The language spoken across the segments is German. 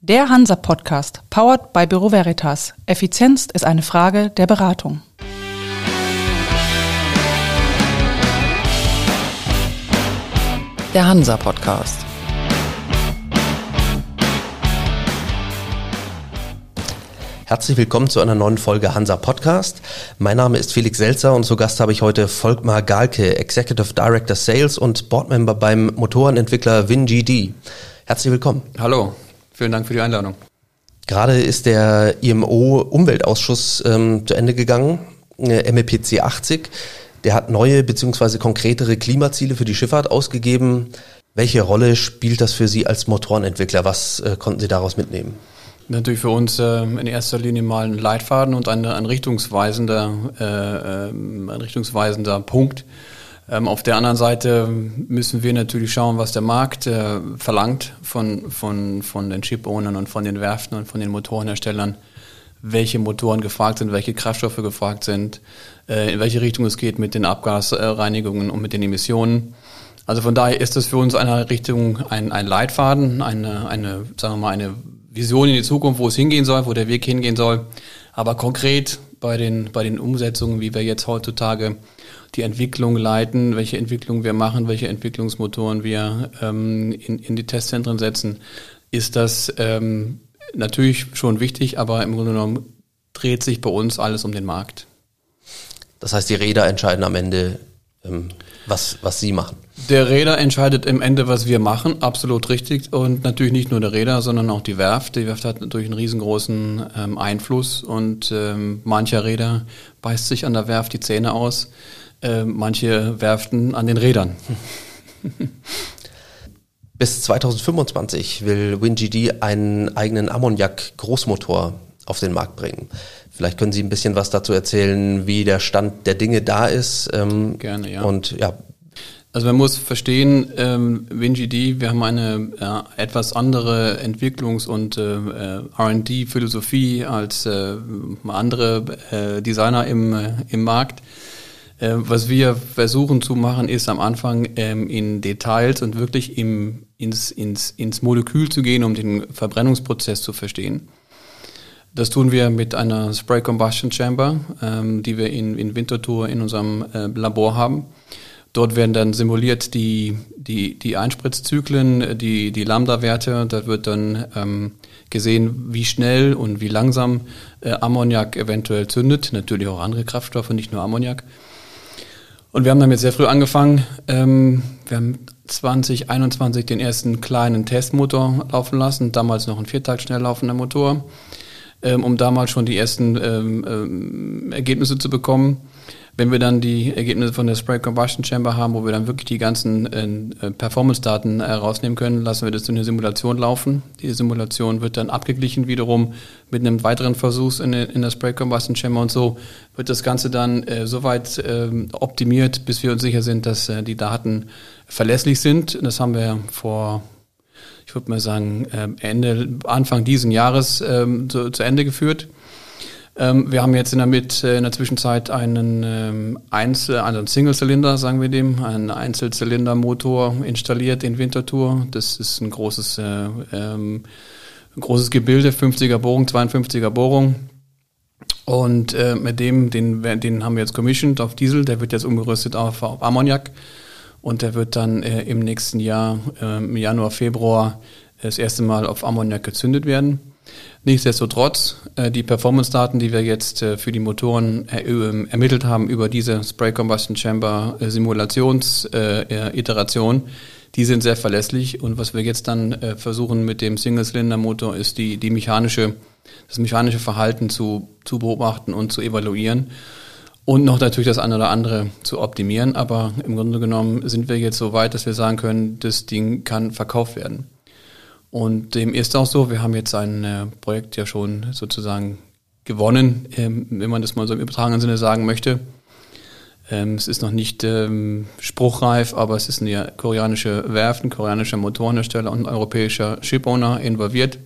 Der Hansa Podcast, powered by Büro Veritas. Effizienz ist eine Frage der Beratung. Der Hansa Podcast. Herzlich willkommen zu einer neuen Folge Hansa Podcast. Mein Name ist Felix Selzer und zu Gast habe ich heute Volkmar Galke, Executive Director Sales und Boardmember beim Motorenentwickler WinGD. Herzlich willkommen. Hallo, vielen Dank für die Einladung. Gerade ist der IMO Umweltausschuss ähm, zu Ende gegangen, äh, MEPC 80. Der hat neue bzw. konkretere Klimaziele für die Schifffahrt ausgegeben. Welche Rolle spielt das für Sie als Motorenentwickler? Was äh, konnten Sie daraus mitnehmen? Natürlich für uns äh, in erster Linie mal ein Leitfaden und ein, ein richtungsweisender, äh, ähm, ein richtungsweisender Punkt. Ähm, auf der anderen Seite müssen wir natürlich schauen, was der Markt äh, verlangt von, von, von den Chip-Ownern und von den Werften und von den Motorenherstellern, welche Motoren gefragt sind, welche Kraftstoffe gefragt sind, äh, in welche Richtung es geht mit den Abgasreinigungen und mit den Emissionen. Also von daher ist das für uns eine Richtung, ein, ein Leitfaden, eine, eine, sagen wir mal, eine Vision in die Zukunft, wo es hingehen soll, wo der Weg hingehen soll. Aber konkret bei den, bei den Umsetzungen, wie wir jetzt heutzutage die Entwicklung leiten, welche Entwicklung wir machen, welche Entwicklungsmotoren wir ähm, in, in die Testzentren setzen, ist das ähm, natürlich schon wichtig, aber im Grunde genommen dreht sich bei uns alles um den Markt. Das heißt, die Räder entscheiden am Ende, ähm, was, was Sie machen. Der Räder entscheidet im Ende, was wir machen, absolut richtig. Und natürlich nicht nur der Räder, sondern auch die Werft. Die Werft hat natürlich einen riesengroßen ähm, Einfluss und ähm, mancher Räder beißt sich an der Werft die Zähne aus, äh, manche Werften an den Rädern. Bis 2025 will WinGD einen eigenen Ammoniak-Großmotor auf den Markt bringen. Vielleicht können Sie ein bisschen was dazu erzählen, wie der Stand der Dinge da ist. Ähm, Gerne, ja. Und ja, also man muss verstehen, ähm, WinGD, wir haben eine äh, etwas andere Entwicklungs- und äh, äh R&D-Philosophie als äh, andere äh, Designer im, äh, im Markt. Äh, was wir versuchen zu machen, ist am Anfang ähm, in Details und wirklich im, ins, ins, ins Molekül zu gehen, um den Verbrennungsprozess zu verstehen. Das tun wir mit einer Spray Combustion Chamber, ähm, die wir in, in Winterthur in unserem äh, Labor haben. Dort werden dann simuliert die, die, die Einspritzzyklen, die, die Lambda-Werte. Da wird dann ähm, gesehen, wie schnell und wie langsam äh, Ammoniak eventuell zündet. Natürlich auch andere Kraftstoffe, nicht nur Ammoniak. Und wir haben damit sehr früh angefangen. Ähm, wir haben 2021 den ersten kleinen Testmotor laufen lassen, damals noch ein Viertakt schnell laufender Motor, ähm, um damals schon die ersten ähm, ähm Ergebnisse zu bekommen. Wenn wir dann die Ergebnisse von der Spray Combustion Chamber haben, wo wir dann wirklich die ganzen äh, Performance-Daten äh, rausnehmen können, lassen wir das in eine Simulation laufen. Die Simulation wird dann abgeglichen wiederum mit einem weiteren Versuch in, in der Spray Combustion Chamber und so wird das Ganze dann äh, soweit äh, optimiert, bis wir uns sicher sind, dass äh, die Daten verlässlich sind. Das haben wir vor ich würde mal sagen, äh, Ende, Anfang diesen Jahres ähm, zu, zu Ende geführt. Ähm, wir haben jetzt in der, mit, äh, in der Zwischenzeit einen ähm, Einzel, also einen Single-Zylinder, sagen wir dem, einen Einzelzylindermotor installiert in Winterthur. Das ist ein großes, äh, ähm, ein großes Gebilde, 50er Bohrung, 52er Bohrung. Und äh, mit dem, den, den haben wir jetzt commissioned auf Diesel, der wird jetzt umgerüstet auf, auf Ammoniak. Und der wird dann äh, im nächsten Jahr, äh, im Januar, Februar, das erste Mal auf Ammoniak gezündet werden. Nichtsdestotrotz, äh, die Performance-Daten, die wir jetzt äh, für die Motoren äh, ähm, ermittelt haben über diese Spray Combustion Chamber äh, Simulations-Iteration, die sind sehr verlässlich. Und was wir jetzt dann versuchen mit dem Single-Cylinder-Motor ist die, die mechanische, das mechanische Verhalten zu, zu beobachten und zu evaluieren. Und noch natürlich das eine oder andere zu optimieren. Aber im Grunde genommen sind wir jetzt so weit, dass wir sagen können, das Ding kann verkauft werden. Und dem ist auch so, wir haben jetzt ein äh, Projekt ja schon sozusagen gewonnen, ähm, wenn man das mal so im übertragenen Sinne sagen möchte. Ähm, es ist noch nicht ähm, spruchreif, aber es ist eine koreanische Werft, ein koreanischer Motorenhersteller und ein europäischer Shipowner involviert.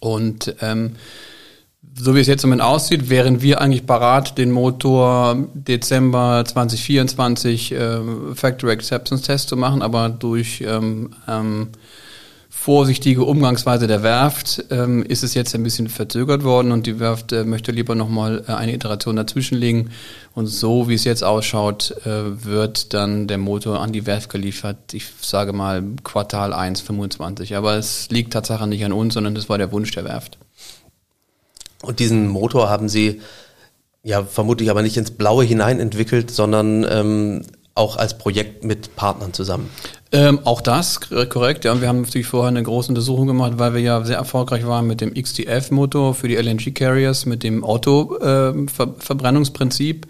Und ähm, so wie es jetzt im Moment aussieht, wären wir eigentlich parat, den Motor Dezember 2024 äh, Factory Acceptance Test zu machen, aber durch ähm, ähm, vorsichtige Umgangsweise der Werft ähm, ist es jetzt ein bisschen verzögert worden und die Werft äh, möchte lieber nochmal äh, eine Iteration dazwischenlegen. Und so wie es jetzt ausschaut, äh, wird dann der Motor an die Werft geliefert. Ich sage mal Quartal 1, 25. Aber es liegt tatsächlich nicht an uns, sondern das war der Wunsch der Werft. Und diesen Motor haben Sie ja vermutlich aber nicht ins Blaue hinein entwickelt, sondern ähm, auch als Projekt mit Partnern zusammen. Ähm, auch das, korrekt. Ja, wir haben natürlich vorher eine große Untersuchung gemacht, weil wir ja sehr erfolgreich waren mit dem XDF-Motor für die LNG-Carriers, mit dem Auto-Verbrennungsprinzip. Äh,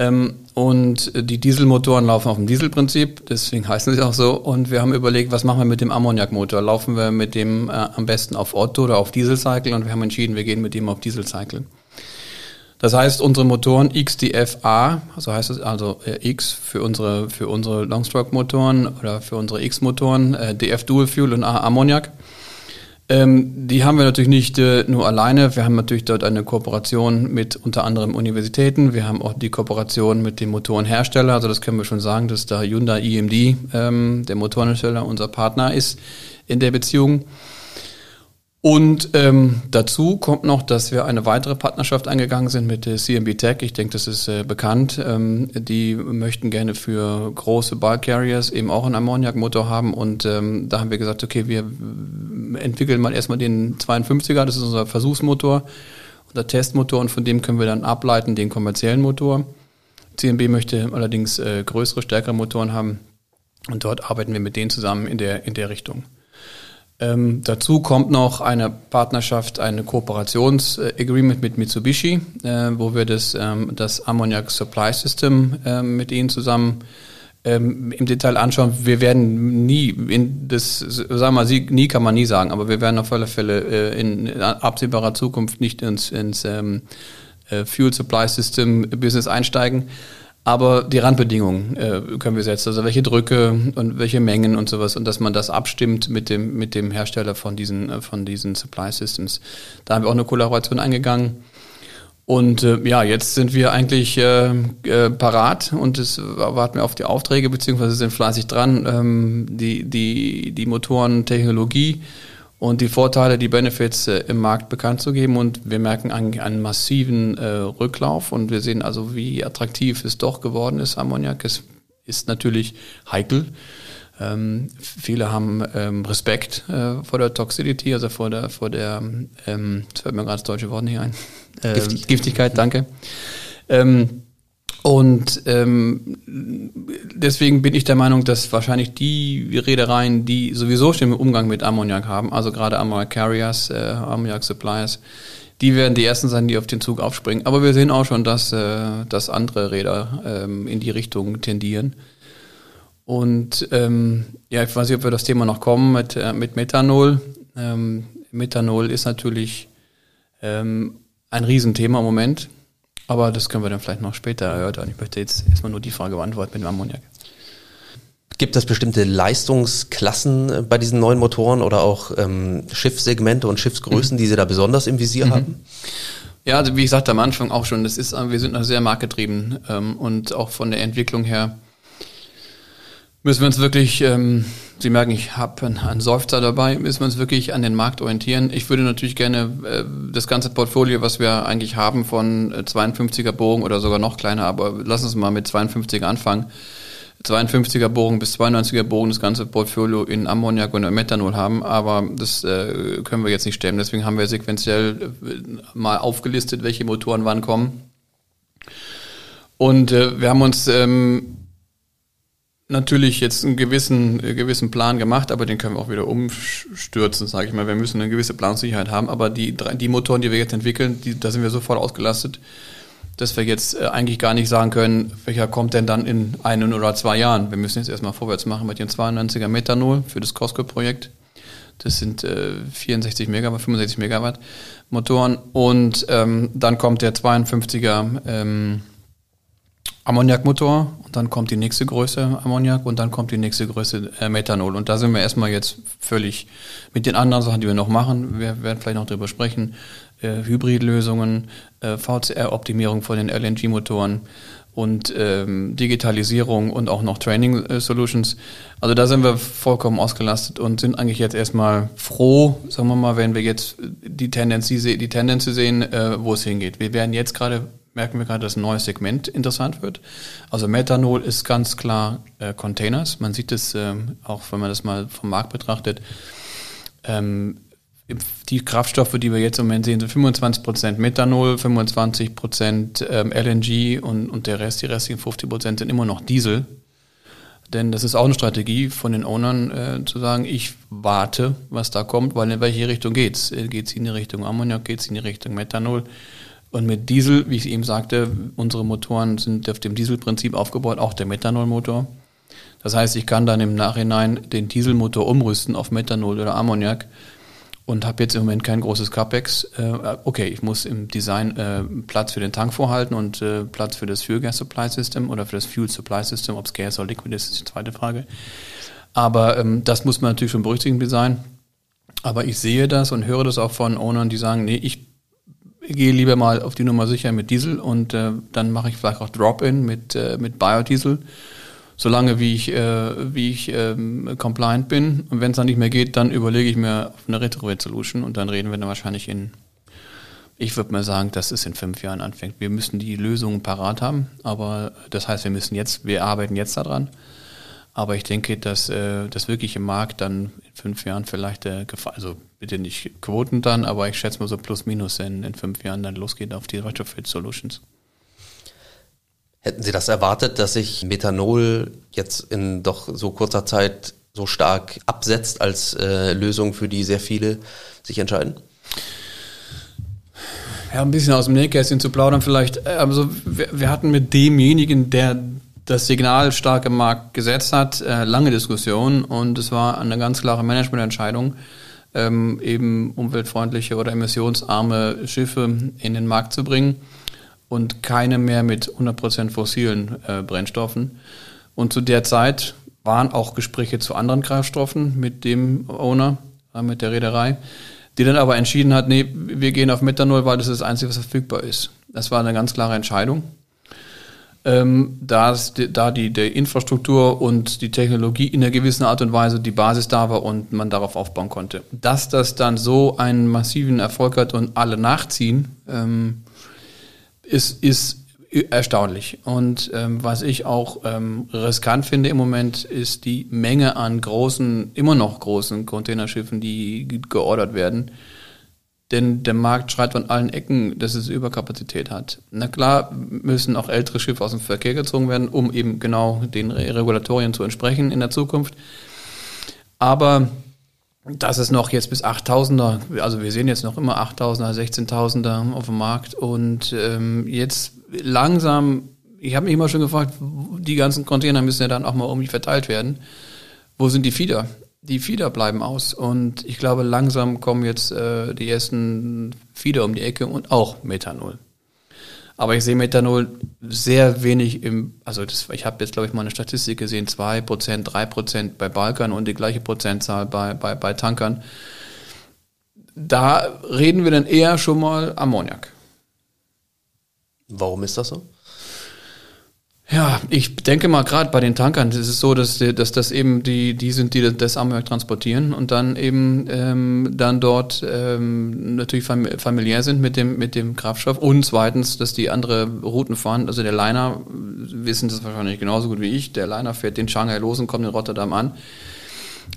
ähm, und die Dieselmotoren laufen auf dem Dieselprinzip, deswegen heißen sie auch so. Und wir haben überlegt, was machen wir mit dem Ammoniakmotor? Laufen wir mit dem äh, am besten auf Otto oder auf Dieselcycle? Und wir haben entschieden, wir gehen mit dem auf Dieselcycle. Das heißt, unsere Motoren XDFA, so heißt es also äh, X für unsere für unsere Longstroke-Motoren oder für unsere X-Motoren, äh, DF Dual Fuel und A Ammoniak. Ähm, die haben wir natürlich nicht äh, nur alleine. Wir haben natürlich dort eine Kooperation mit unter anderem Universitäten. Wir haben auch die Kooperation mit dem Motorenhersteller. Also das können wir schon sagen, dass da Hyundai EMD, ähm, der Motorenhersteller, unser Partner ist in der Beziehung. Und ähm, dazu kommt noch, dass wir eine weitere Partnerschaft eingegangen sind mit CMB Tech. Ich denke, das ist äh, bekannt. Ähm, die möchten gerne für große Bulk Carriers eben auch einen Ammoniakmotor haben. Und ähm, da haben wir gesagt, okay, wir entwickeln mal erstmal den 52er, das ist unser Versuchsmotor, unser Testmotor und von dem können wir dann ableiten den kommerziellen Motor. CMB möchte allerdings äh, größere, stärkere Motoren haben. Und dort arbeiten wir mit denen zusammen in der, in der Richtung. Ähm, dazu kommt noch eine Partnerschaft, eine Kooperationsagreement mit Mitsubishi, äh, wo wir das, ähm, das Ammoniak Supply System äh, mit ihnen zusammen ähm, im Detail anschauen. Wir werden nie in das, sagen wir mal, nie kann man nie sagen, aber wir werden auf alle Fälle äh, in absehbarer Zukunft nicht ins, ins ähm, äh, Fuel Supply System Business einsteigen. Aber die Randbedingungen äh, können wir setzen, also welche Drücke und welche Mengen und sowas und dass man das abstimmt mit dem, mit dem Hersteller von diesen, äh, von diesen Supply Systems. Da haben wir auch eine Kollaboration eingegangen. Und äh, ja, jetzt sind wir eigentlich äh, äh, parat und es warten wir auf die Aufträge, beziehungsweise sind fleißig dran, ähm, die, die, die Motorentechnologie und die Vorteile, die Benefits äh, im Markt bekannt zu geben. Und wir merken einen, einen massiven äh, Rücklauf und wir sehen also, wie attraktiv es doch geworden ist. Ammoniak ist, ist natürlich heikel. Ähm, viele haben ähm, Respekt äh, vor der Toxicity, also vor der, vor der, ähm, das fällt mir gerade das deutsche Wort nicht ein. Ähm, Giftigkeit. Giftigkeit, danke. Ähm, und ähm, deswegen bin ich der Meinung, dass wahrscheinlich die Reedereien, die sowieso schon im Umgang mit Ammoniak haben, also gerade Ammoniak Carriers, äh, Ammoniak Suppliers, die werden die ersten sein, die auf den Zug aufspringen. Aber wir sehen auch schon, dass, äh, dass andere Räder ähm, in die Richtung tendieren. Und ähm, ja, ich weiß nicht, ob wir das Thema noch kommen mit, äh, mit Methanol. Ähm, Methanol ist natürlich ähm, ein Riesenthema im Moment. Aber das können wir dann vielleicht noch später erörtern. Ich möchte jetzt erstmal nur die Frage beantworten mit dem Ammoniak. Gibt es bestimmte Leistungsklassen äh, bei diesen neuen Motoren oder auch ähm, Schiffssegmente und Schiffsgrößen, mhm. die Sie da besonders im Visier mhm. haben? Ja, also wie ich sagte am Anfang auch schon, das ist, wir sind noch sehr marktgetrieben ähm, und auch von der Entwicklung her müssen wir uns wirklich, ähm, Sie merken, ich habe einen, Seufzer dabei, müssen wir uns wirklich an den Markt orientieren. Ich würde natürlich gerne äh, das ganze Portfolio, was wir eigentlich haben von 52er äh, Bogen oder sogar noch kleiner, aber lass uns mal mit 52er anfangen. 52er Bogen bis 92er Bogen das ganze Portfolio in Ammoniak und Methanol haben, aber das äh, können wir jetzt nicht stemmen. Deswegen haben wir sequenziell äh, mal aufgelistet, welche Motoren wann kommen. Und äh, wir haben uns ähm, natürlich jetzt einen gewissen, äh, gewissen Plan gemacht, aber den können wir auch wieder umstürzen, sage ich mal. Wir müssen eine gewisse Plansicherheit haben, aber die, die Motoren, die wir jetzt entwickeln, die, da sind wir so voll ausgelastet, dass wir jetzt äh, eigentlich gar nicht sagen können, welcher kommt denn dann in einen oder zwei Jahren. Wir müssen jetzt erstmal vorwärts machen mit dem 92er Methanol für das Costco-Projekt. Das sind äh, 64 Megawatt, 65 Megawatt Motoren. Und ähm, dann kommt der 52er ähm, Ammoniakmotor und dann kommt die nächste Größe Ammoniak und dann kommt die nächste Größe äh, Methanol. Und da sind wir erstmal jetzt völlig mit den anderen Sachen, die wir noch machen. Wir werden vielleicht noch drüber sprechen. Äh, Hybridlösungen, äh, VCR-Optimierung von den LNG-Motoren und ähm, Digitalisierung und auch noch Training äh, Solutions. Also da sind wir vollkommen ausgelastet und sind eigentlich jetzt erstmal froh, sagen wir mal, wenn wir jetzt die Tendenz, die Tendenz sehen, äh, wo es hingeht. Wir werden jetzt gerade merken wir gerade, dass ein neues Segment interessant wird. Also Methanol ist ganz klar äh, Containers. Man sieht es ähm, auch, wenn man das mal vom Markt betrachtet. Ähm, die Kraftstoffe, die wir jetzt im Moment sehen, sind 25% Methanol, 25% ähm, LNG und, und der Rest, die restlichen 50% sind immer noch Diesel. Denn das ist auch eine Strategie von den Ownern, äh, zu sagen, ich warte, was da kommt, weil in welche Richtung geht's? Äh, geht's in die Richtung Ammoniak, geht's in die Richtung Methanol? Und mit Diesel, wie ich eben sagte, unsere Motoren sind auf dem Dieselprinzip aufgebaut, auch der Methanolmotor. Das heißt, ich kann dann im Nachhinein den Dieselmotor umrüsten auf Methanol oder Ammoniak und habe jetzt im Moment kein großes CapEx. Äh, okay, ich muss im Design äh, Platz für den Tank vorhalten und äh, Platz für das Fuel Gas Supply System oder für das Fuel Supply System, ob es Gas oder Liquid ist, ist die zweite Frage. Aber ähm, das muss man natürlich schon berücksichtigen Design. Aber ich sehe das und höre das auch von Ownern, die sagen, nee, ich gehe lieber mal auf die Nummer sicher mit Diesel und äh, dann mache ich vielleicht auch Drop-in mit, äh, mit Biodiesel, solange wie ich, äh, wie ich ähm, compliant bin. Und wenn es dann nicht mehr geht, dann überlege ich mir auf eine Retrofit-Solution und dann reden wir dann wahrscheinlich in, ich würde mal sagen, dass es in fünf Jahren anfängt. Wir müssen die Lösungen parat haben, aber das heißt, wir müssen jetzt, wir arbeiten jetzt daran. Aber ich denke, dass äh, das wirkliche Markt dann in fünf Jahren vielleicht, äh, also bitte nicht Quoten dann, aber ich schätze mal so plus minus in, in fünf Jahren dann losgeht auf die Retrofit Solutions. Hätten Sie das erwartet, dass sich Methanol jetzt in doch so kurzer Zeit so stark absetzt als äh, Lösung, für die sehr viele sich entscheiden? Ja, ein bisschen aus dem Nähkästchen zu plaudern vielleicht. Also wir, wir hatten mit demjenigen, der das Signal stark im Markt gesetzt hat, äh, lange Diskussion und es war eine ganz klare Managemententscheidung, ähm, eben umweltfreundliche oder emissionsarme Schiffe in den Markt zu bringen und keine mehr mit 100% fossilen äh, Brennstoffen. Und zu der Zeit waren auch Gespräche zu anderen Kraftstoffen mit dem Owner, äh, mit der Reederei, die dann aber entschieden hat, nee, wir gehen auf Methanol, weil das das Einzige, was verfügbar ist. Das war eine ganz klare Entscheidung ähm, dass da die, die Infrastruktur und die Technologie in einer gewissen Art und Weise die Basis da war und man darauf aufbauen konnte. Dass das dann so einen massiven Erfolg hat und alle nachziehen, ähm, ist, ist erstaunlich. Und ähm, was ich auch ähm, riskant finde im Moment, ist die Menge an großen, immer noch großen Containerschiffen, die geordert werden denn der Markt schreit von allen Ecken, dass es Überkapazität hat. Na klar müssen auch ältere Schiffe aus dem Verkehr gezogen werden, um eben genau den Regulatorien zu entsprechen in der Zukunft. Aber das ist noch jetzt bis 8000er, also wir sehen jetzt noch immer 8000er, 16000er auf dem Markt und ähm, jetzt langsam, ich habe mich immer schon gefragt, die ganzen Container müssen ja dann auch mal irgendwie verteilt werden. Wo sind die Fieder? Die Fieder bleiben aus und ich glaube, langsam kommen jetzt äh, die ersten Fieder um die Ecke und auch Methanol. Aber ich sehe Methanol sehr wenig im, also das, ich habe jetzt, glaube ich, mal eine Statistik gesehen, 2%, 3% bei Balkern und die gleiche Prozentzahl bei, bei, bei Tankern. Da reden wir dann eher schon mal Ammoniak. Warum ist das so? Ja, ich denke mal, gerade bei den Tankern ist es so, dass, dass das eben die, die sind, die das Ammoniak transportieren und dann eben ähm, dann dort ähm, natürlich familiär sind mit dem, mit dem Kraftstoff und zweitens, dass die andere Routen fahren. Also der Liner, wissen das wahrscheinlich genauso gut wie ich, der Liner fährt den Shanghai los und kommt in Rotterdam an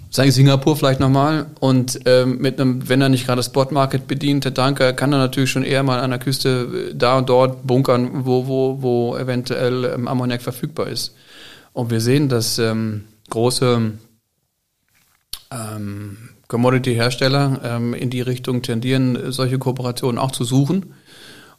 sage ich Singapur vielleicht nochmal. Und ähm, mit einem, wenn er nicht gerade Spot Market bedient, der Tanker, kann er natürlich schon eher mal an der Küste äh, da und dort bunkern, wo, wo, wo eventuell ähm, Ammoniak verfügbar ist. Und wir sehen, dass ähm, große ähm, Commodity-Hersteller ähm, in die Richtung tendieren, solche Kooperationen auch zu suchen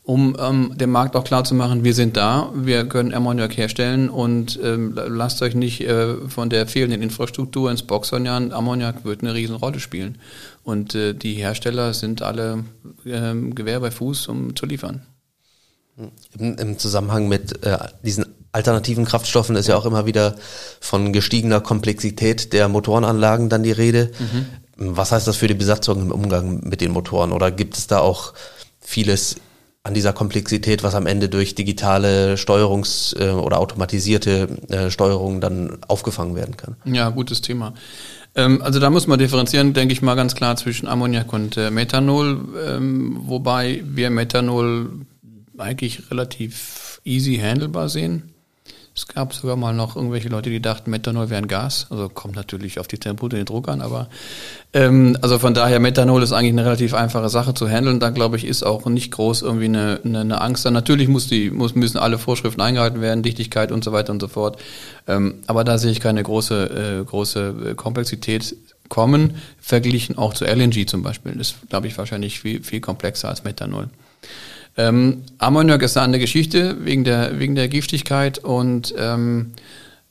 um ähm, dem Markt auch klar zu machen, wir sind da, wir können Ammoniak herstellen und ähm, lasst euch nicht äh, von der fehlenden Infrastruktur ins Boxhorn jagen. Ammoniak wird eine Riesenrolle spielen. Und äh, die Hersteller sind alle äh, Gewehr bei Fuß, um zu liefern. Im, im Zusammenhang mit äh, diesen alternativen Kraftstoffen ist ja auch immer wieder von gestiegener Komplexität der Motorenanlagen dann die Rede. Mhm. Was heißt das für die Besatzung im Umgang mit den Motoren? Oder gibt es da auch vieles an dieser Komplexität, was am Ende durch digitale Steuerungs- äh, oder automatisierte äh, Steuerung dann aufgefangen werden kann. Ja, gutes Thema. Ähm, also da muss man differenzieren, denke ich mal ganz klar zwischen Ammoniak und äh, Methanol, ähm, wobei wir Methanol eigentlich relativ easy handelbar sehen. Es gab sogar mal noch irgendwelche Leute, die dachten, Methanol wäre ein Gas. Also kommt natürlich auf die Temperatur den Druck an, aber ähm, also von daher, Methanol ist eigentlich eine relativ einfache Sache zu handeln. Da glaube ich, ist auch nicht groß irgendwie eine, eine, eine Angst. Dann natürlich muss die, muss, müssen alle Vorschriften eingehalten werden, Dichtigkeit und so weiter und so fort. Ähm, aber da sehe ich keine große, äh, große Komplexität kommen, verglichen auch zu LNG zum Beispiel. Das ist, glaube ich, wahrscheinlich viel, viel komplexer als Methanol. Ähm, Ammoniak ist eine andere Geschichte wegen der, wegen der Giftigkeit und ähm,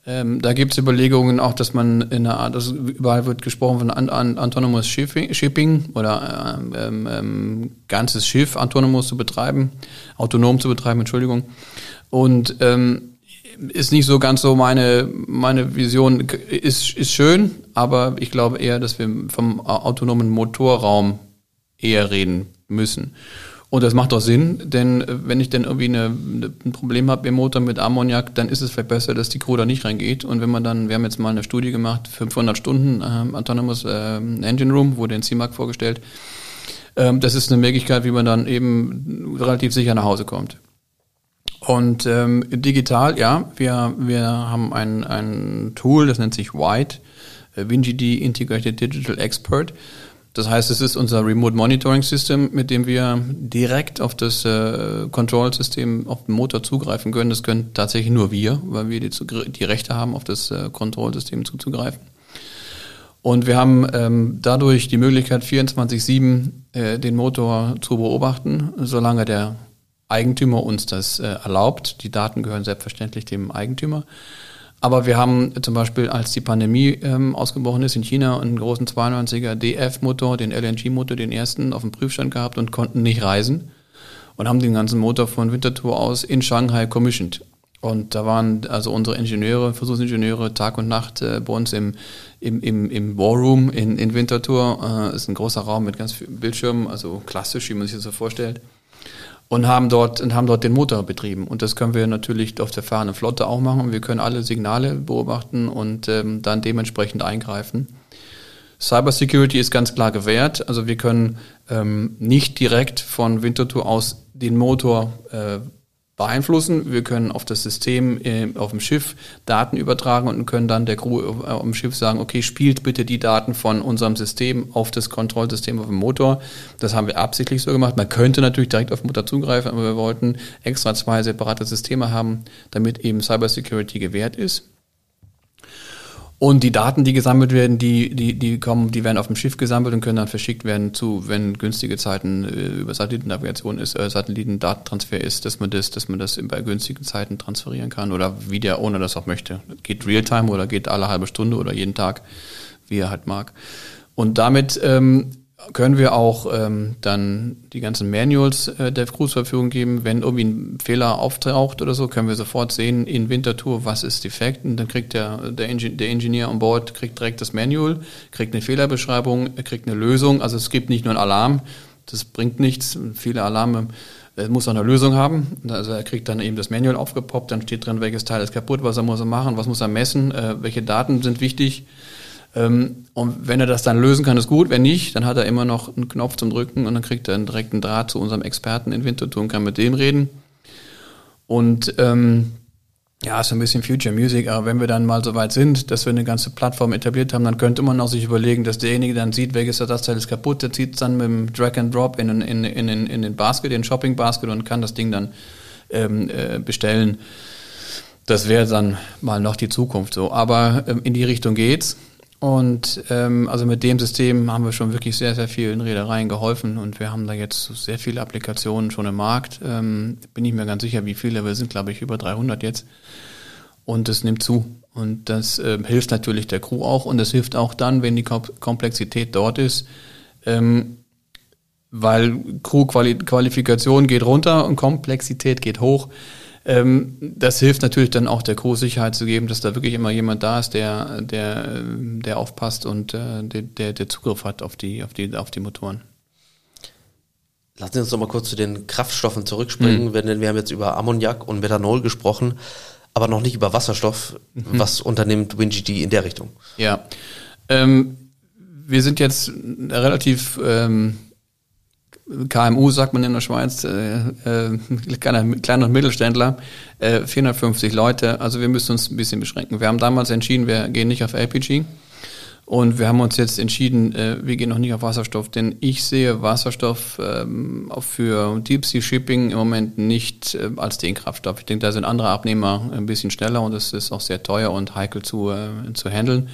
ähm, da gibt es Überlegungen auch, dass man in einer Art, also überall wird gesprochen von an, an, Autonomous Shipping, Shipping oder ähm, ähm, ganzes Schiff autonomous zu betreiben, autonom zu betreiben, Entschuldigung. Und ähm, ist nicht so ganz so meine, meine Vision, ist, ist schön, aber ich glaube eher, dass wir vom autonomen Motorraum eher reden müssen. Und das macht auch Sinn, denn äh, wenn ich dann irgendwie eine, ein Problem habe im Motor mit Ammoniak, dann ist es vielleicht besser, dass die Crew da nicht reingeht. Und wenn man dann, wir haben jetzt mal eine Studie gemacht, 500 Stunden ähm, Autonomous ähm, Engine Room, wurde in CMAC vorgestellt. Ähm, das ist eine Möglichkeit, wie man dann eben relativ sicher nach Hause kommt. Und ähm, digital, ja, wir, wir haben ein, ein Tool, das nennt sich White, äh, WinGD Integrated Digital Expert. Das heißt, es ist unser Remote Monitoring System, mit dem wir direkt auf das äh, Control-System, auf den Motor zugreifen können. Das können tatsächlich nur wir, weil wir die, die Rechte haben, auf das äh, Control-System zuzugreifen. Und wir haben ähm, dadurch die Möglichkeit, 24-7 äh, den Motor zu beobachten, solange der Eigentümer uns das äh, erlaubt. Die Daten gehören selbstverständlich dem Eigentümer. Aber wir haben zum Beispiel, als die Pandemie ähm, ausgebrochen ist in China, einen großen 92er DF-Motor, den LNG-Motor, den ersten, auf dem Prüfstand gehabt und konnten nicht reisen und haben den ganzen Motor von Winterthur aus in Shanghai commissioned. Und da waren also unsere Ingenieure, Versuchsingenieure, Tag und Nacht äh, bei uns im, im, im, im War Room in, in Winterthur. Äh, ist ein großer Raum mit ganz vielen Bildschirmen, also klassisch, wie man sich das so vorstellt und haben dort und haben dort den Motor betrieben. Und das können wir natürlich auf der fahrenden Flotte auch machen. Wir können alle Signale beobachten und ähm, dann dementsprechend eingreifen. Cybersecurity ist ganz klar gewährt. Also wir können ähm, nicht direkt von Winterthur aus den Motor äh, beeinflussen. Wir können auf das System äh, auf dem Schiff Daten übertragen und können dann der Crew auf, auf dem Schiff sagen, okay, spielt bitte die Daten von unserem System auf das Kontrollsystem auf dem Motor. Das haben wir absichtlich so gemacht. Man könnte natürlich direkt auf den Motor zugreifen, aber wir wollten extra zwei separate Systeme haben, damit eben Cybersecurity gewährt ist. Und die Daten, die gesammelt werden, die, die, die kommen, die werden auf dem Schiff gesammelt und können dann verschickt werden zu, wenn günstige Zeiten äh, über Satellitennavigation ist, äh, Satellitendatentransfer ist, dass man das, dass man das bei günstigen Zeiten transferieren kann oder wie der Owner das auch möchte. Geht Realtime oder geht alle halbe Stunde oder jeden Tag, wie er halt mag. Und damit ähm, können wir auch ähm, dann die ganzen Manuals äh, der Crews zur Verfügung geben. Wenn irgendwie ein Fehler auftaucht oder so, können wir sofort sehen in Wintertour, was ist defekt. Und dann kriegt der, der, Ingen der Ingenieur an Bord kriegt direkt das Manual, kriegt eine Fehlerbeschreibung, kriegt eine Lösung. Also es gibt nicht nur einen Alarm, das bringt nichts. Viele Alarme er muss auch eine Lösung haben. Also er kriegt dann eben das Manual aufgepoppt, dann steht drin, welches Teil ist kaputt, was er muss er machen, was muss er messen, äh, welche Daten sind wichtig. Ähm, und wenn er das dann lösen kann, ist gut. Wenn nicht, dann hat er immer noch einen Knopf zum Drücken und dann kriegt er einen direkten Draht zu unserem Experten in Winterthur und kann mit dem reden. Und ähm, ja, ist ein bisschen Future Music, aber wenn wir dann mal so weit sind, dass wir eine ganze Plattform etabliert haben, dann könnte man auch sich überlegen, dass derjenige dann sieht, welches Ersatzteil ist kaputt, der zieht es dann mit dem Drag and Drop in, in, in, in, in den Basket, in den Shopping Basket und kann das Ding dann ähm, äh, bestellen. Das wäre dann mal noch die Zukunft so. Aber ähm, in die Richtung geht's. Und ähm, also mit dem System haben wir schon wirklich sehr, sehr vielen Reedereien geholfen und wir haben da jetzt sehr viele Applikationen schon im Markt. Ähm, bin ich mir ganz sicher, wie viele wir sind, glaube ich, über 300 jetzt. Und es nimmt zu. Und das äh, hilft natürlich der Crew auch und das hilft auch dann, wenn die Komplexität dort ist. Ähm, weil Crew-Qualifikation geht runter und Komplexität geht hoch. Ähm, das hilft natürlich dann auch der Crew Sicherheit zu geben, dass da wirklich immer jemand da ist, der, der, der aufpasst und äh, der, der Zugriff hat auf die, auf die, auf die Motoren. Lassen Sie uns noch mal kurz zu den Kraftstoffen zurückspringen, mhm. denn wir haben jetzt über Ammoniak und Methanol gesprochen, aber noch nicht über Wasserstoff. Mhm. Was unternimmt WinGD in der Richtung? Ja, ähm, wir sind jetzt relativ ähm, KMU, sagt man in der Schweiz, äh, äh, kleiner, kleiner Mittelständler, äh, 450 Leute. Also wir müssen uns ein bisschen beschränken. Wir haben damals entschieden, wir gehen nicht auf LPG. Und wir haben uns jetzt entschieden, äh, wir gehen noch nicht auf Wasserstoff, denn ich sehe Wasserstoff ähm, auch für Deep Sea Shipping im Moment nicht äh, als den Kraftstoff. Ich denke, da sind andere Abnehmer ein bisschen schneller und es ist auch sehr teuer und heikel zu, äh, zu handeln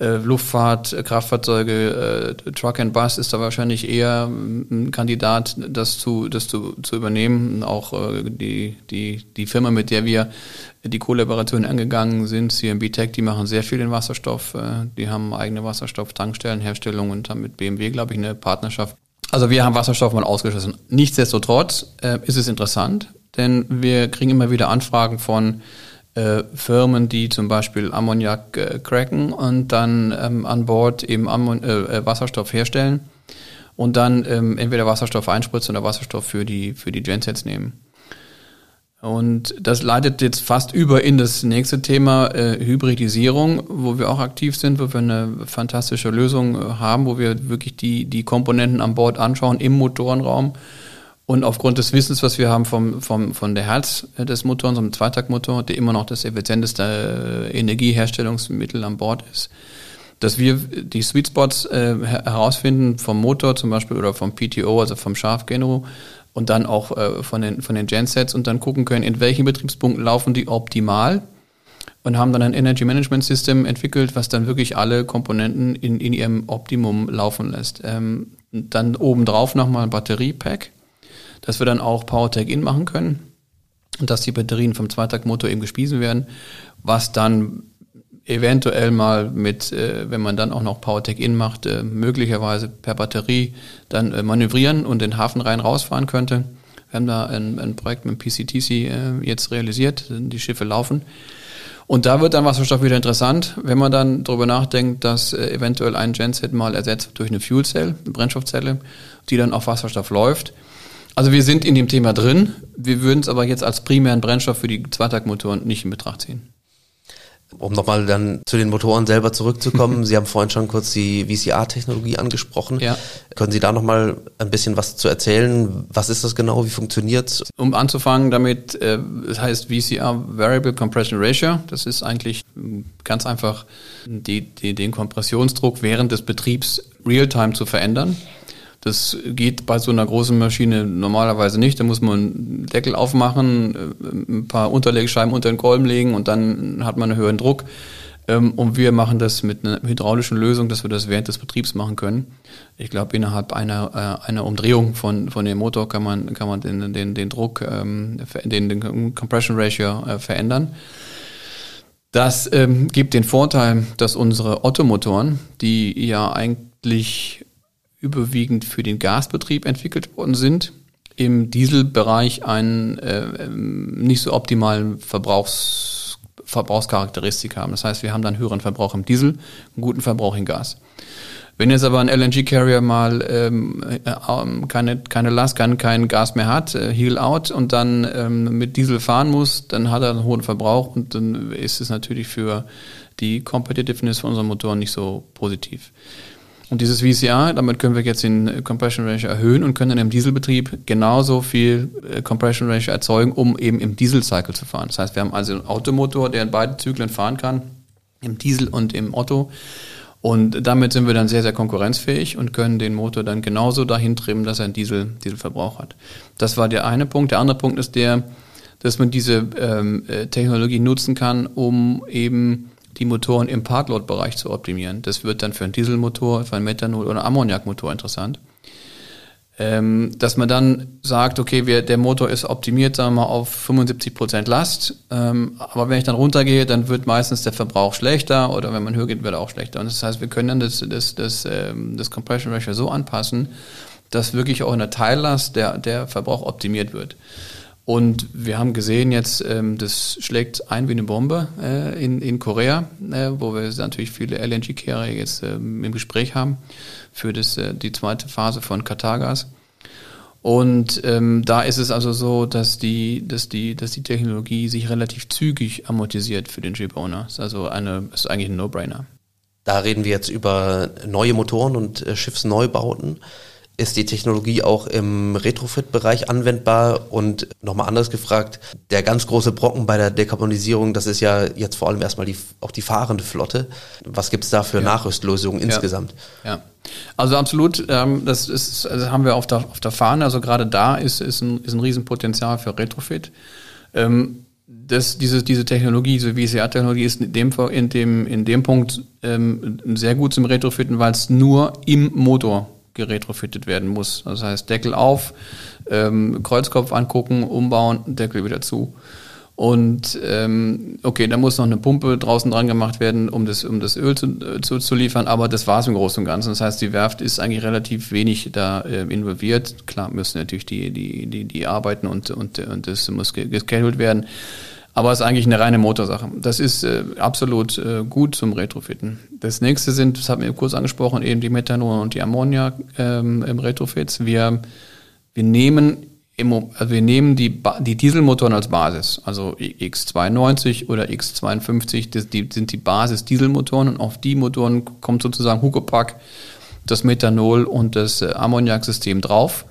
äh, Luftfahrt, äh, Kraftfahrzeuge, äh, Truck and Bus ist da wahrscheinlich eher ein Kandidat, das zu, das zu, zu übernehmen. Auch äh, die, die, die Firma, mit der wir die Kollaboration angegangen sind, CMB Tech, die machen sehr viel in Wasserstoff. Äh, die haben eigene Wasserstoff-Tankstellenherstellung und haben mit BMW, glaube ich, eine Partnerschaft. Also wir haben Wasserstoff mal ausgeschlossen. Nichtsdestotrotz äh, ist es interessant, denn wir kriegen immer wieder Anfragen von äh, Firmen, die zum Beispiel Ammoniak äh, cracken und dann ähm, an Bord eben Ammon äh, äh, Wasserstoff herstellen und dann ähm, entweder Wasserstoff einspritzen oder Wasserstoff für die, für die Gensets nehmen. Und das leitet jetzt fast über in das nächste Thema äh, Hybridisierung, wo wir auch aktiv sind, wo wir eine fantastische Lösung äh, haben, wo wir wirklich die, die Komponenten an Bord anschauen im Motorenraum und aufgrund des Wissens, was wir haben vom, vom, von der Herz des Motors, einem Zweitaktmotor, der immer noch das effizienteste äh, Energieherstellungsmittel an Bord ist, dass wir die Sweet Spots äh, herausfinden vom Motor zum Beispiel oder vom PTO, also vom Schafgenero und dann auch äh, von, den, von den Gensets und dann gucken können, in welchen Betriebspunkten laufen die optimal und haben dann ein Energy Management System entwickelt, was dann wirklich alle Komponenten in, in ihrem Optimum laufen lässt. Ähm, dann obendrauf nochmal ein Batteriepack dass wir dann auch PowerTech-In machen können und dass die Batterien vom Zweitaktmotor eben gespiesen werden, was dann eventuell mal mit, äh, wenn man dann auch noch PowerTech-In macht, äh, möglicherweise per Batterie dann äh, manövrieren und den Hafen rein rausfahren könnte. Wir haben da ein, ein Projekt mit PCTC äh, jetzt realisiert, die Schiffe laufen. Und da wird dann Wasserstoff wieder interessant, wenn man dann darüber nachdenkt, dass äh, eventuell ein Genset mal ersetzt durch eine Fuel Cell, eine Brennstoffzelle, die dann auf Wasserstoff läuft. Also wir sind in dem Thema drin. Wir würden es aber jetzt als primären Brennstoff für die Zweitaktmotoren nicht in Betracht ziehen. Um nochmal dann zu den Motoren selber zurückzukommen, Sie haben vorhin schon kurz die VCR-Technologie angesprochen. Ja. Können Sie da nochmal ein bisschen was zu erzählen? Was ist das genau? Wie funktioniert's? Um anzufangen damit, äh, das heißt VCR Variable Compression Ratio. Das ist eigentlich ganz einfach die, die, den Kompressionsdruck während des Betriebs real-time zu verändern. Das geht bei so einer großen Maschine normalerweise nicht. Da muss man einen Deckel aufmachen, äh, ein paar Unterlegscheiben unter den Kolben legen und dann hat man einen höheren Druck. Ähm, und wir machen das mit einer hydraulischen Lösung, dass wir das während des Betriebs machen können. Ich glaube, innerhalb einer, äh, einer Umdrehung von, von dem Motor kann man, kann man den, den, den Druck, ähm, den, den Compression Ratio äh, verändern. Das ähm, gibt den Vorteil, dass unsere Ottomotoren, die ja eigentlich überwiegend für den Gasbetrieb entwickelt worden sind, im Dieselbereich einen äh, ähm, nicht so optimalen Verbrauchs, Verbrauchscharakteristik haben. Das heißt, wir haben dann höheren Verbrauch im Diesel, einen guten Verbrauch im Gas. Wenn jetzt aber ein LNG-Carrier mal ähm, äh, keine, keine Last, kein, kein Gas mehr hat, äh, heel out und dann ähm, mit Diesel fahren muss, dann hat er einen hohen Verbrauch und dann ist es natürlich für die Competitiveness von unserem Motor nicht so positiv. Und dieses VCR, damit können wir jetzt den Compression Ratio erhöhen und können dann im Dieselbetrieb genauso viel äh, Compression Ratio erzeugen, um eben im Diesel-Cycle zu fahren. Das heißt, wir haben also einen Automotor, der in beiden Zyklen fahren kann, im Diesel und im Otto. Und damit sind wir dann sehr, sehr konkurrenzfähig und können den Motor dann genauso dahin trimmen, dass er einen Diesel, Dieselverbrauch hat. Das war der eine Punkt. Der andere Punkt ist der, dass man diese ähm, äh, Technologie nutzen kann, um eben die Motoren im Partload-Bereich zu optimieren. Das wird dann für einen Dieselmotor, für einen Methanol- oder Ammoniakmotor interessant. Ähm, dass man dann sagt, okay, wir, der Motor ist optimiert, sagen wir mal, auf 75% Last, ähm, aber wenn ich dann runtergehe, dann wird meistens der Verbrauch schlechter oder wenn man höher geht, wird er auch schlechter. Und das heißt, wir können dann das, das, das, ähm, das Compression Ratio so anpassen, dass wirklich auch in der Teillast der, der Verbrauch optimiert wird. Und wir haben gesehen jetzt, ähm, das schlägt ein wie eine Bombe äh, in, in Korea, äh, wo wir natürlich viele LNG-Kehrer jetzt ähm, im Gespräch haben für das, äh, die zweite Phase von Katargas. Und ähm, da ist es also so, dass die, dass die, dass die Technologie sich relativ zügig amortisiert für den Shipowner. Ist also eine, ist eigentlich ein No-Brainer. Da reden wir jetzt über neue Motoren und äh, Schiffsneubauten. Ist die Technologie auch im Retrofit-Bereich anwendbar? Und nochmal anders gefragt, der ganz große Brocken bei der Dekarbonisierung, das ist ja jetzt vor allem erstmal die, auch die fahrende Flotte. Was gibt es da für ja. Nachrüstlösungen ja. insgesamt? Ja, also absolut, ähm, das ist, also haben wir auf der, auf der Fahne, also gerade da ist, ist, ein, ist ein Riesenpotenzial für Retrofit. Ähm, das, diese, diese Technologie, diese VCR-Technologie ist in dem, in dem, in dem Punkt ähm, sehr gut zum Retrofitten, weil es nur im Motor geretrofittet werden muss. Das heißt, Deckel auf, ähm, Kreuzkopf angucken, umbauen, Deckel wieder zu. Und ähm, okay, da muss noch eine Pumpe draußen dran gemacht werden, um das, um das Öl zu, äh, zu, zu liefern, aber das war es im Großen und Ganzen. Das heißt, die Werft ist eigentlich relativ wenig da äh, involviert. Klar müssen natürlich die, die, die, die arbeiten und, und, und das muss geschedult werden. Aber es ist eigentlich eine reine Motorsache. Das ist äh, absolut äh, gut zum Retrofitten. Das nächste sind, das haben wir kurz angesprochen, eben die Methanol und die Ammoniak ähm, im Retrofits. Wir, wir nehmen im, also wir nehmen die, die Dieselmotoren als Basis, also X92 oder X52, das, die sind die Basis-Dieselmotoren und auf die Motoren kommt sozusagen Huckepack das Methanol und das äh, Ammoniaksystem drauf.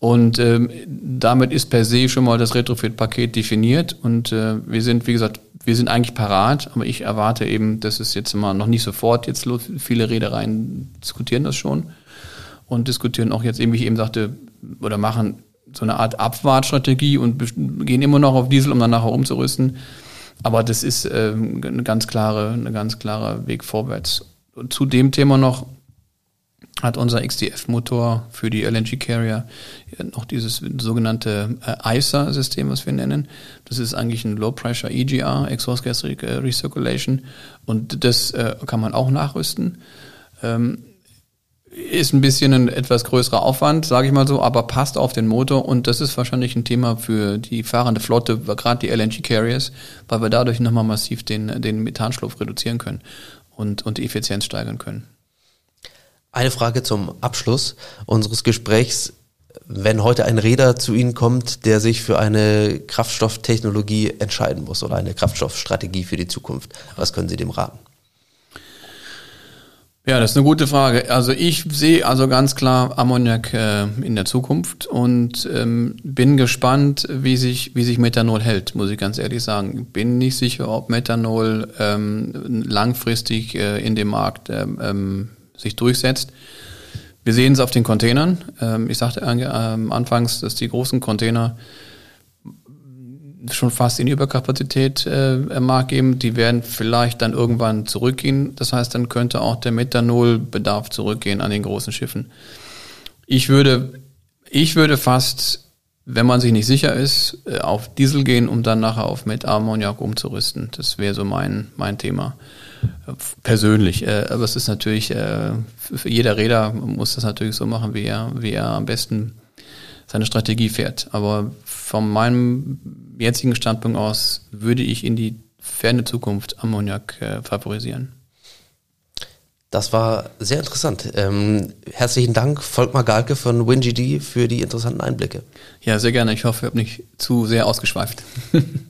Und ähm, damit ist per se schon mal das Retrofit-Paket definiert. Und äh, wir sind, wie gesagt, wir sind eigentlich parat, aber ich erwarte eben, dass es jetzt immer noch nicht sofort jetzt viele Reedereien diskutieren das schon und diskutieren auch jetzt eben, wie ich eben sagte, oder machen so eine Art Abwartstrategie und gehen immer noch auf Diesel, um dann nachher umzurüsten. Aber das ist ähm, eine ganz klare, eine ganz klare Weg vorwärts. Und zu dem Thema noch, hat unser XDF-Motor für die LNG-Carrier noch dieses sogenannte äh, ISA-System, was wir nennen. Das ist eigentlich ein Low-Pressure EGR, Exhaust Gas Recirculation. Und das äh, kann man auch nachrüsten. Ähm, ist ein bisschen ein etwas größerer Aufwand, sage ich mal so, aber passt auf den Motor und das ist wahrscheinlich ein Thema für die fahrende Flotte, gerade die LNG-Carriers, weil wir dadurch nochmal massiv den, den Methanschlupf reduzieren können und, und die Effizienz steigern können. Eine Frage zum Abschluss unseres Gesprächs. Wenn heute ein Räder zu Ihnen kommt, der sich für eine Kraftstofftechnologie entscheiden muss oder eine Kraftstoffstrategie für die Zukunft, was können Sie dem raten? Ja, das ist eine gute Frage. Also ich sehe also ganz klar Ammoniak äh, in der Zukunft und ähm, bin gespannt, wie sich, wie sich Methanol hält, muss ich ganz ehrlich sagen. Bin nicht sicher, ob Methanol ähm, langfristig äh, in dem Markt ähm, ähm sich durchsetzt. Wir sehen es auf den Containern. Ähm, ich sagte ähm, anfangs, dass die großen Container schon fast in Überkapazität äh, Markt geben. Die werden vielleicht dann irgendwann zurückgehen. Das heißt, dann könnte auch der Methanolbedarf zurückgehen an den großen Schiffen. Ich würde, ich würde fast, wenn man sich nicht sicher ist, äh, auf Diesel gehen, um dann nachher auf Metammoniak umzurüsten. Das wäre so mein, mein Thema persönlich. Äh, aber es ist natürlich, äh, für jeder Räder muss das natürlich so machen, wie er, wie er am besten seine Strategie fährt. Aber von meinem jetzigen Standpunkt aus würde ich in die ferne Zukunft Ammoniak äh, favorisieren. Das war sehr interessant. Ähm, herzlichen Dank, Volkmar Galke von WinGD, für die interessanten Einblicke. Ja, sehr gerne. Ich hoffe, ich habe nicht zu sehr ausgeschweift.